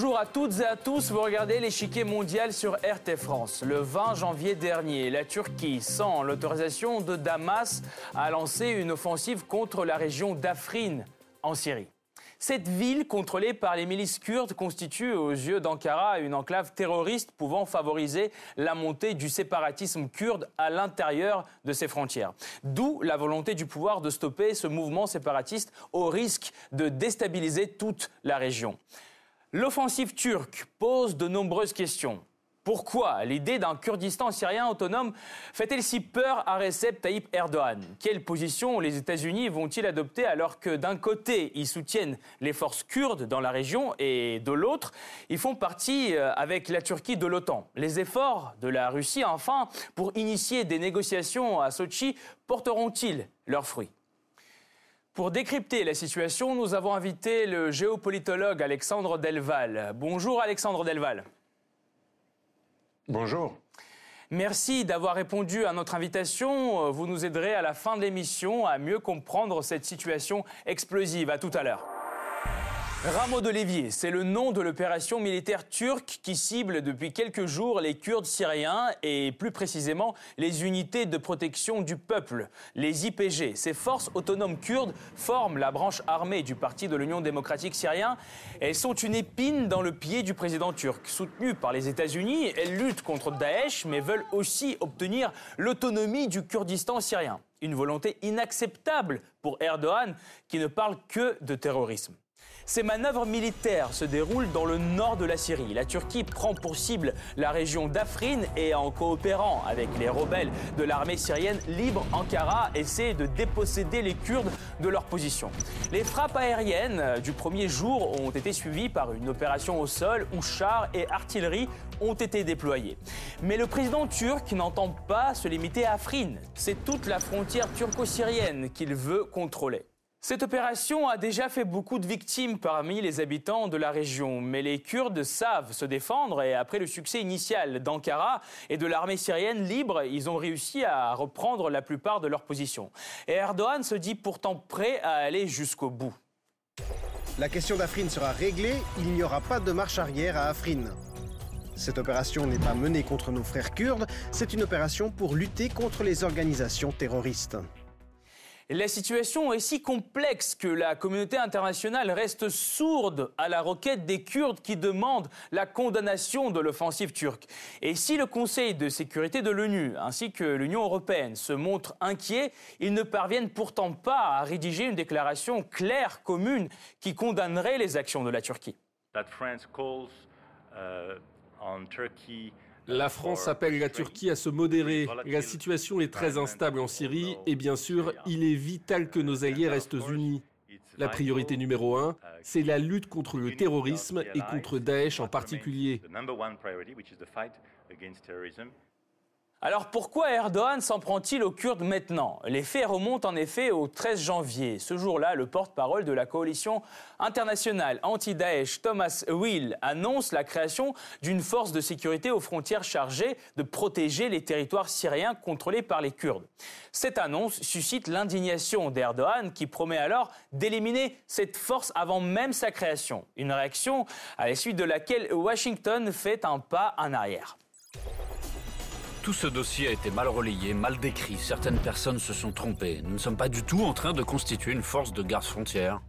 Bonjour à toutes et à tous, vous regardez l'échiquier mondial sur RT France. Le 20 janvier dernier, la Turquie, sans l'autorisation de Damas, a lancé une offensive contre la région d'Afrin, en Syrie. Cette ville, contrôlée par les milices kurdes, constitue aux yeux d'Ankara une enclave terroriste pouvant favoriser la montée du séparatisme kurde à l'intérieur de ses frontières. D'où la volonté du pouvoir de stopper ce mouvement séparatiste au risque de déstabiliser toute la région. L'offensive turque pose de nombreuses questions. Pourquoi l'idée d'un Kurdistan syrien autonome fait-elle si peur à Recep Tayyip Erdogan? Quelle position les États-Unis vont-ils adopter alors que d'un côté, ils soutiennent les forces kurdes dans la région et de l'autre, ils font partie euh, avec la Turquie de l'OTAN? Les efforts de la Russie, enfin, pour initier des négociations à Sochi porteront-ils leurs fruits? Pour décrypter la situation, nous avons invité le géopolitologue Alexandre Delval. Bonjour Alexandre Delval. Bonjour. Merci d'avoir répondu à notre invitation. Vous nous aiderez à la fin de l'émission à mieux comprendre cette situation explosive. À tout à l'heure. Rameau de l'évier, c'est le nom de l'opération militaire turque qui cible depuis quelques jours les Kurdes syriens et plus précisément les unités de protection du peuple, les IPG. Ces forces autonomes kurdes forment la branche armée du Parti de l'Union démocratique syrien. Elles sont une épine dans le pied du président turc. Soutenues par les États-Unis, elles luttent contre Daesh mais veulent aussi obtenir l'autonomie du Kurdistan syrien. Une volonté inacceptable pour Erdogan qui ne parle que de terrorisme. Ces manœuvres militaires se déroulent dans le nord de la Syrie. La Turquie prend pour cible la région d'Afrin et en coopérant avec les rebelles de l'armée syrienne libre, Ankara essaie de déposséder les Kurdes de leur position. Les frappes aériennes du premier jour ont été suivies par une opération au sol où chars et artillerie ont été déployés. Mais le président turc n'entend pas se limiter à Afrin. C'est toute la frontière turco-syrienne qu'il veut contrôler. Cette opération a déjà fait beaucoup de victimes parmi les habitants de la région, mais les Kurdes savent se défendre et après le succès initial d'Ankara et de l'armée syrienne libre, ils ont réussi à reprendre la plupart de leurs positions. Et Erdogan se dit pourtant prêt à aller jusqu'au bout. La question d'Afrin sera réglée, il n'y aura pas de marche arrière à Afrin. Cette opération n'est pas menée contre nos frères kurdes, c'est une opération pour lutter contre les organisations terroristes. La situation est si complexe que la communauté internationale reste sourde à la requête des Kurdes qui demandent la condamnation de l'offensive turque. Et si le Conseil de sécurité de l'ONU ainsi que l'Union européenne se montrent inquiets, ils ne parviennent pourtant pas à rédiger une déclaration claire, commune, qui condamnerait les actions de la Turquie. La France appelle la Turquie à se modérer. La situation est très instable en Syrie et bien sûr, il est vital que nos alliés restent unis. La priorité numéro un, c'est la lutte contre le terrorisme et contre Daesh en particulier. Alors pourquoi Erdogan s'en prend-il aux Kurdes maintenant? Les faits remontent en effet au 13 janvier. Ce jour-là, le porte-parole de la coalition internationale anti-Daesh, Thomas Will, annonce la création d'une force de sécurité aux frontières chargée de protéger les territoires syriens contrôlés par les Kurdes. Cette annonce suscite l'indignation d'Erdogan qui promet alors d'éliminer cette force avant même sa création. Une réaction à la suite de laquelle Washington fait un pas en arrière. Tout ce dossier a été mal relayé, mal décrit. Certaines personnes se sont trompées. Nous ne sommes pas du tout en train de constituer une force de garde frontière.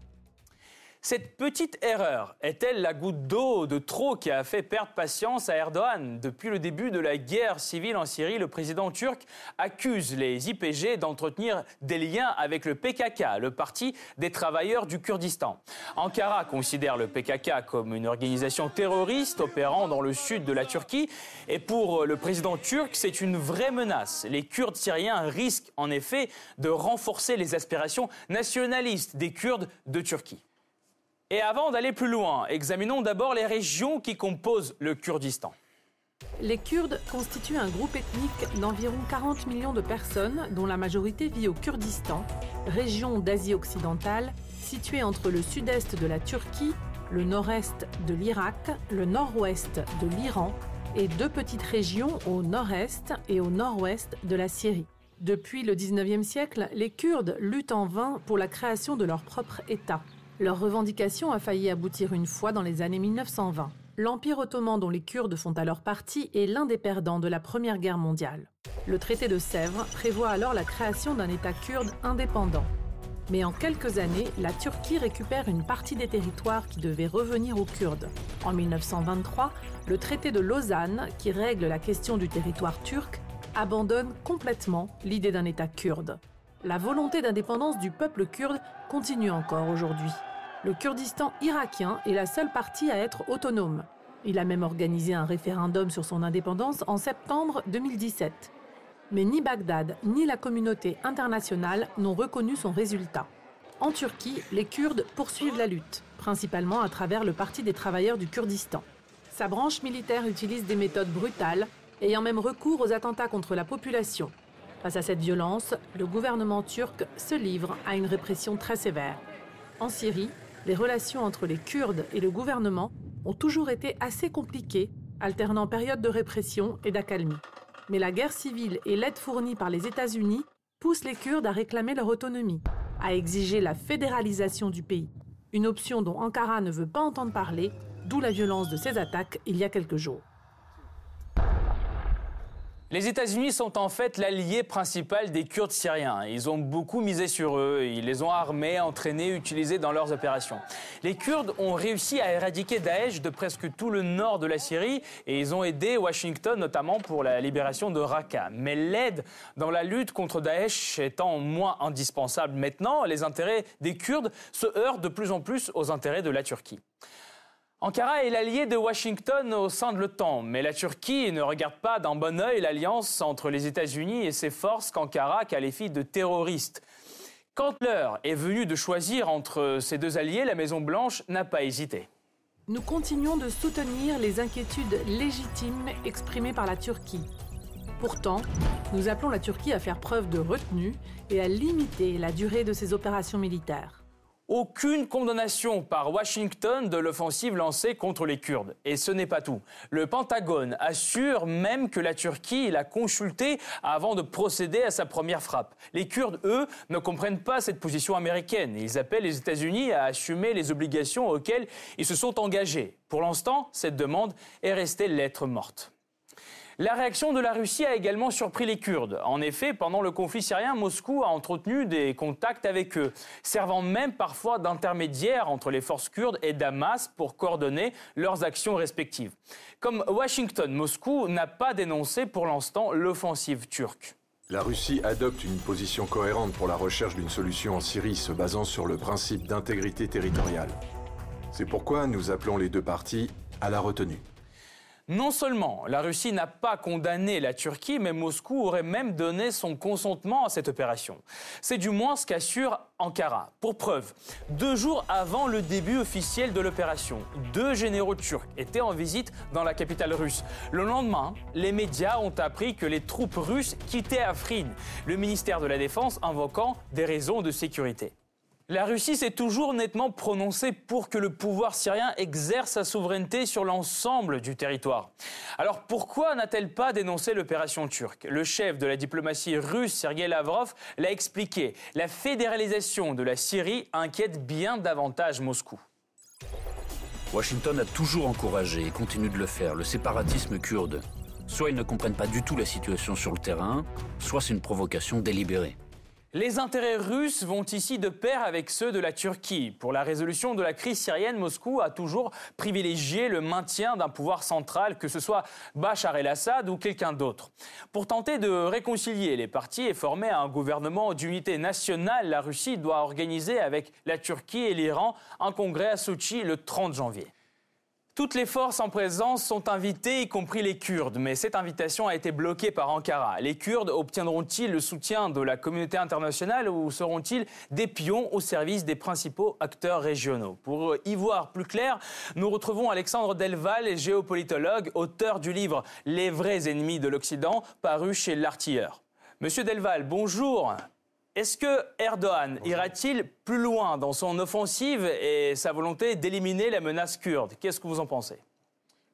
Cette petite erreur est-elle la goutte d'eau de trop qui a fait perdre patience à Erdogan? Depuis le début de la guerre civile en Syrie, le président turc accuse les IPG d'entretenir des liens avec le PKK, le parti des travailleurs du Kurdistan. Ankara considère le PKK comme une organisation terroriste opérant dans le sud de la Turquie et pour le président turc, c'est une vraie menace. Les Kurdes syriens risquent en effet de renforcer les aspirations nationalistes des Kurdes de Turquie. Et avant d'aller plus loin, examinons d'abord les régions qui composent le Kurdistan. Les Kurdes constituent un groupe ethnique d'environ 40 millions de personnes, dont la majorité vit au Kurdistan, région d'Asie occidentale située entre le sud-est de la Turquie, le nord-est de l'Irak, le nord-ouest de l'Iran et deux petites régions au nord-est et au nord-ouest de la Syrie. Depuis le 19e siècle, les Kurdes luttent en vain pour la création de leur propre État. Leur revendication a failli aboutir une fois dans les années 1920. l'Empire ottoman dont les Kurdes font alors partie est l'un des perdants de la Première Guerre mondiale. Le traité de Sèvres prévoit alors la création d'un État kurde indépendant. Mais en quelques années, la Turquie récupère une partie des territoires qui devaient revenir aux Kurdes. En 1923, le traité de Lausanne, qui règle la question du territoire turc, abandonne complètement l'idée d'un État kurde. La volonté d'indépendance du peuple kurde continue encore aujourd'hui. Le Kurdistan irakien est la seule partie à être autonome. Il a même organisé un référendum sur son indépendance en septembre 2017. Mais ni Bagdad ni la communauté internationale n'ont reconnu son résultat. En Turquie, les Kurdes poursuivent la lutte, principalement à travers le Parti des travailleurs du Kurdistan. Sa branche militaire utilise des méthodes brutales, ayant même recours aux attentats contre la population. Face à cette violence, le gouvernement turc se livre à une répression très sévère. En Syrie, les relations entre les Kurdes et le gouvernement ont toujours été assez compliquées, alternant périodes de répression et d'accalmie. Mais la guerre civile et l'aide fournie par les États-Unis poussent les Kurdes à réclamer leur autonomie, à exiger la fédéralisation du pays, une option dont Ankara ne veut pas entendre parler, d'où la violence de ces attaques il y a quelques jours. Les États-Unis sont en fait l'allié principal des Kurdes syriens. Ils ont beaucoup misé sur eux, ils les ont armés, entraînés, utilisés dans leurs opérations. Les Kurdes ont réussi à éradiquer Daesh de presque tout le nord de la Syrie et ils ont aidé Washington notamment pour la libération de Raqqa. Mais l'aide dans la lutte contre Daesh étant moins indispensable maintenant, les intérêts des Kurdes se heurtent de plus en plus aux intérêts de la Turquie. Ankara est l'allié de Washington au sein de l'OTAN, mais la Turquie ne regarde pas d'un bon œil l'alliance entre les États-Unis et ses forces qu'Ankara qualifie de terroristes. Quand l'heure est venue de choisir entre ces deux alliés, la Maison-Blanche n'a pas hésité. Nous continuons de soutenir les inquiétudes légitimes exprimées par la Turquie. Pourtant, nous appelons la Turquie à faire preuve de retenue et à limiter la durée de ses opérations militaires. Aucune condamnation par Washington de l'offensive lancée contre les Kurdes. Et ce n'est pas tout. Le Pentagone assure même que la Turquie l'a consulté avant de procéder à sa première frappe. Les Kurdes, eux, ne comprennent pas cette position américaine. Ils appellent les États-Unis à assumer les obligations auxquelles ils se sont engagés. Pour l'instant, cette demande est restée lettre morte. La réaction de la Russie a également surpris les Kurdes. En effet, pendant le conflit syrien, Moscou a entretenu des contacts avec eux, servant même parfois d'intermédiaire entre les forces kurdes et Damas pour coordonner leurs actions respectives. Comme Washington, Moscou n'a pas dénoncé pour l'instant l'offensive turque. La Russie adopte une position cohérente pour la recherche d'une solution en Syrie se basant sur le principe d'intégrité territoriale. C'est pourquoi nous appelons les deux parties à la retenue. Non seulement la Russie n'a pas condamné la Turquie, mais Moscou aurait même donné son consentement à cette opération. C'est du moins ce qu'assure Ankara. Pour preuve, deux jours avant le début officiel de l'opération, deux généraux turcs étaient en visite dans la capitale russe. Le lendemain, les médias ont appris que les troupes russes quittaient Afrin, le ministère de la Défense invoquant des raisons de sécurité. La Russie s'est toujours nettement prononcée pour que le pouvoir syrien exerce sa souveraineté sur l'ensemble du territoire. Alors pourquoi n'a-t-elle pas dénoncé l'opération turque? Le chef de la diplomatie russe, Sergei Lavrov, l'a expliqué. La fédéralisation de la Syrie inquiète bien davantage Moscou. Washington a toujours encouragé et continue de le faire le séparatisme kurde. Soit ils ne comprennent pas du tout la situation sur le terrain, soit c'est une provocation délibérée. Les intérêts russes vont ici de pair avec ceux de la Turquie. Pour la résolution de la crise syrienne, Moscou a toujours privilégié le maintien d'un pouvoir central, que ce soit Bachar el-Assad ou quelqu'un d'autre. Pour tenter de réconcilier les partis et former un gouvernement d'unité nationale, la Russie doit organiser avec la Turquie et l'Iran un congrès à Sochi le 30 janvier. Toutes les forces en présence sont invitées, y compris les Kurdes, mais cette invitation a été bloquée par Ankara. Les Kurdes obtiendront-ils le soutien de la communauté internationale ou seront-ils des pions au service des principaux acteurs régionaux? Pour y voir plus clair, nous retrouvons Alexandre Delval, géopolitologue, auteur du livre Les vrais ennemis de l'Occident, paru chez L'Artilleur. Monsieur Delval, bonjour. Est-ce que Erdogan ira-t-il plus loin dans son offensive et sa volonté d'éliminer la menace kurde? Qu'est-ce que vous en pensez?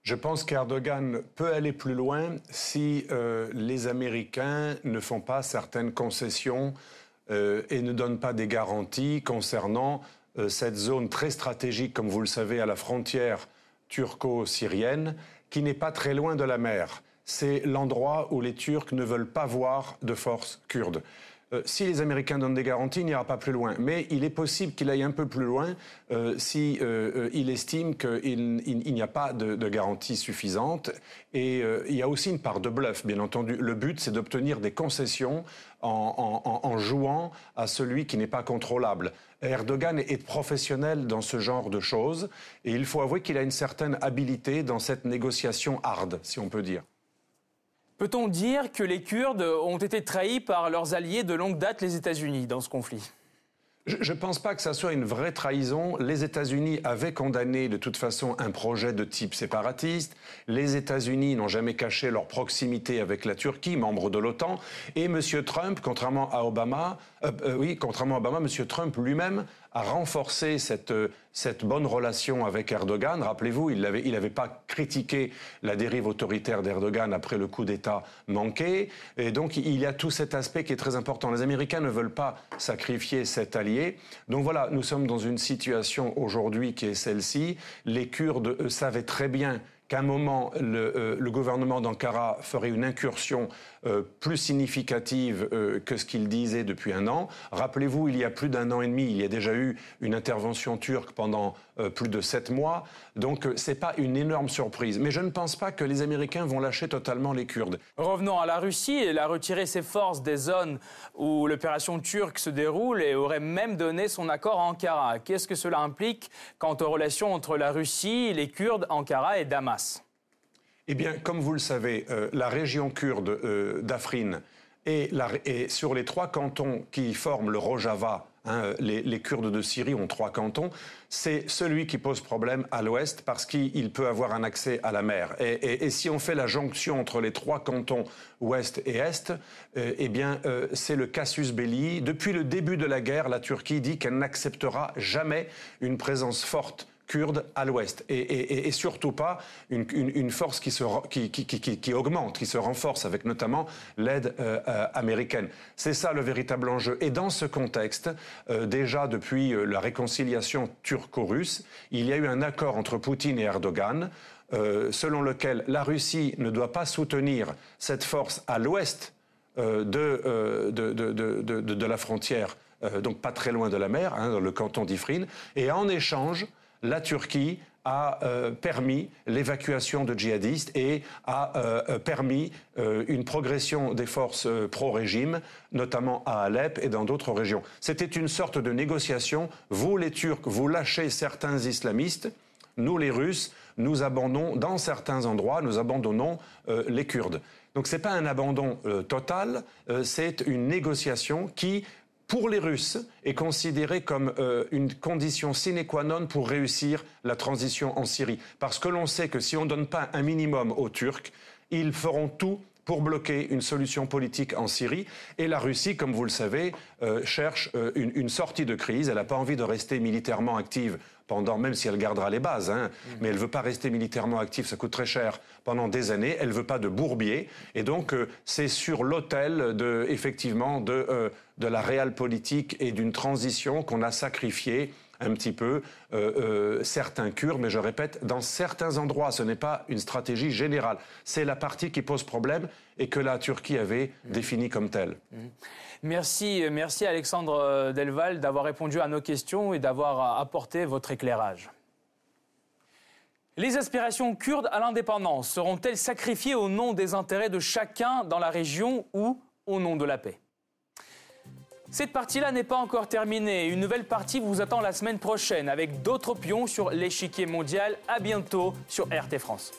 Je pense qu'Erdogan peut aller plus loin si euh, les Américains ne font pas certaines concessions euh, et ne donnent pas des garanties concernant euh, cette zone très stratégique, comme vous le savez, à la frontière turco-syrienne qui n'est pas très loin de la mer. C'est l'endroit où les Turcs ne veulent pas voir de forces kurdes. Euh, si les Américains donnent des garanties, il n'ira pas plus loin. Mais il est possible qu'il aille un peu plus loin euh, si euh, il estime qu'il n'y a pas de, de, garantie suffisante. Et il y a aussi une part de bluff, bien entendu. Le but, c'est d'obtenir des concessions en, jouant à celui qui n'est pas contrôlable. Erdogan est professionnel dans ce genre de choses et il faut avouer qu'il a une certaine habileté dans cette négociation hard, si on peut dire. Peut-on dire que les Kurdes ont été trahis par leurs alliés de longue date, les États-Unis, dans ce conflit? Je ne pense pas que ça soit une vraie trahison. Les États-Unis avaient condamné de toute façon un projet de type séparatiste. Les États-Unis n'ont jamais caché leur proximité avec la Turquie, membre de l'OTAN. Et M. Trump, contrairement à Obama, euh, euh, oui, contrairement à Obama, M. Trump lui-même a renforcé cette, euh, cette bonne relation avec Erdogan. Rappelez-vous, il n'avait il avait pas critiqué la dérive autoritaire d'Erdogan après le coup d'État manqué. Et donc, il y a tout cet aspect qui est très important. Les Américains ne veulent pas sacrifier cet allié. Donc voilà, nous sommes dans une situation aujourd'hui qui est celle-ci. Les Kurdes savaient très bien qu'à un moment, le, le gouvernement d'Ankara ferait une incursion euh, plus significative euh, que ce qu'il disait depuis un an. Rappelez-vous, il y a plus d'un an et demi, il y a déjà eu une intervention turque pendant euh, plus de sept mois. Donc ce n'est pas une énorme surprise. Mais je ne pense pas que les Américains vont lâcher totalement les Kurdes. Revenons à la Russie. Elle a retiré ses forces des zones où l'opération turque se déroule et aurait même donné son accord à Ankara. Qu'est-ce que cela implique quant aux relations entre la Russie, les Kurdes, Ankara et Damas? Eh bien, comme vous le savez, euh, la région kurde euh, d'Afrin et, sur les trois cantons qui forment le Rojava, hein, les, Kurdes de Syrie ont trois cantons, c'est celui qui pose problème à l'ouest parce qu'il peut avoir un accès à la mer. Et, si on fait la jonction entre les trois cantons ouest et est, euh, eh bien, c'est le casus belli. Depuis le début de la guerre, la Turquie dit qu'elle n'acceptera jamais une présence forte kurde à l'ouest et, surtout pas une, force qui, augmente, qui se renforce avec notamment l'aide euh, euh, américaine. C'est ça le véritable enjeu. Et dans ce contexte, euh, déjà depuis la réconciliation turco-russe, il y a eu un accord entre Poutine et Erdogan. selon lequel la Russie ne doit pas soutenir cette force à l'ouest de, de, la frontière, donc pas très loin de la mer, hein, dans le canton d'Ifrin, et en échange, la Turquie a euh, permis l'évacuation de djihadistes et a euh, euh, permis une progression des forces pro-régime, notamment à Alep et dans d'autres régions. C'était une sorte de négociation. Vous, les Turcs, vous lâchez certains islamistes. Nous, les Russes, nous abandonnons, dans certains endroits, nous abandonnons les Kurdes. Donc ce n'est pas un abandon total, c'est une négociation qui pour les Russes, est considéré comme euh, une condition sine qua non pour réussir la transition en Syrie. Parce que l'on sait que si on ne donne pas un minimum aux Turcs, ils feront tout pour bloquer une solution politique en Syrie. Et la Russie, comme vous le savez, euh, cherche euh, une, sortie de crise. Elle n'a pas envie de rester militairement active pendant, même si elle gardera les bases, hein, mmh. mais elle ne veut pas rester militairement active, ça coûte très cher pendant des années. Elle ne veut pas de bourbier. Et donc, c'est sur l'autel de, effectivement, de de la réelle politique et d'une transition qu'on a sacrifié un petit peu euh, euh, certains Kurdes, mais je répète, dans certains endroits, ce n'est pas une stratégie générale. C'est la partie qui pose problème et que la Turquie avait définie comme telle. Mmh. Merci, merci Alexandre Delval d'avoir répondu à nos questions et d'avoir apporté votre éclairage. Les aspirations kurdes à l'indépendance seront-elles sacrifiées au nom des intérêts de chacun dans la région ou au nom de la paix? Cette partie-là n'est pas encore terminée. Une nouvelle partie vous attend la semaine prochaine avec d'autres pions sur l'échiquier mondial. À bientôt sur RT France.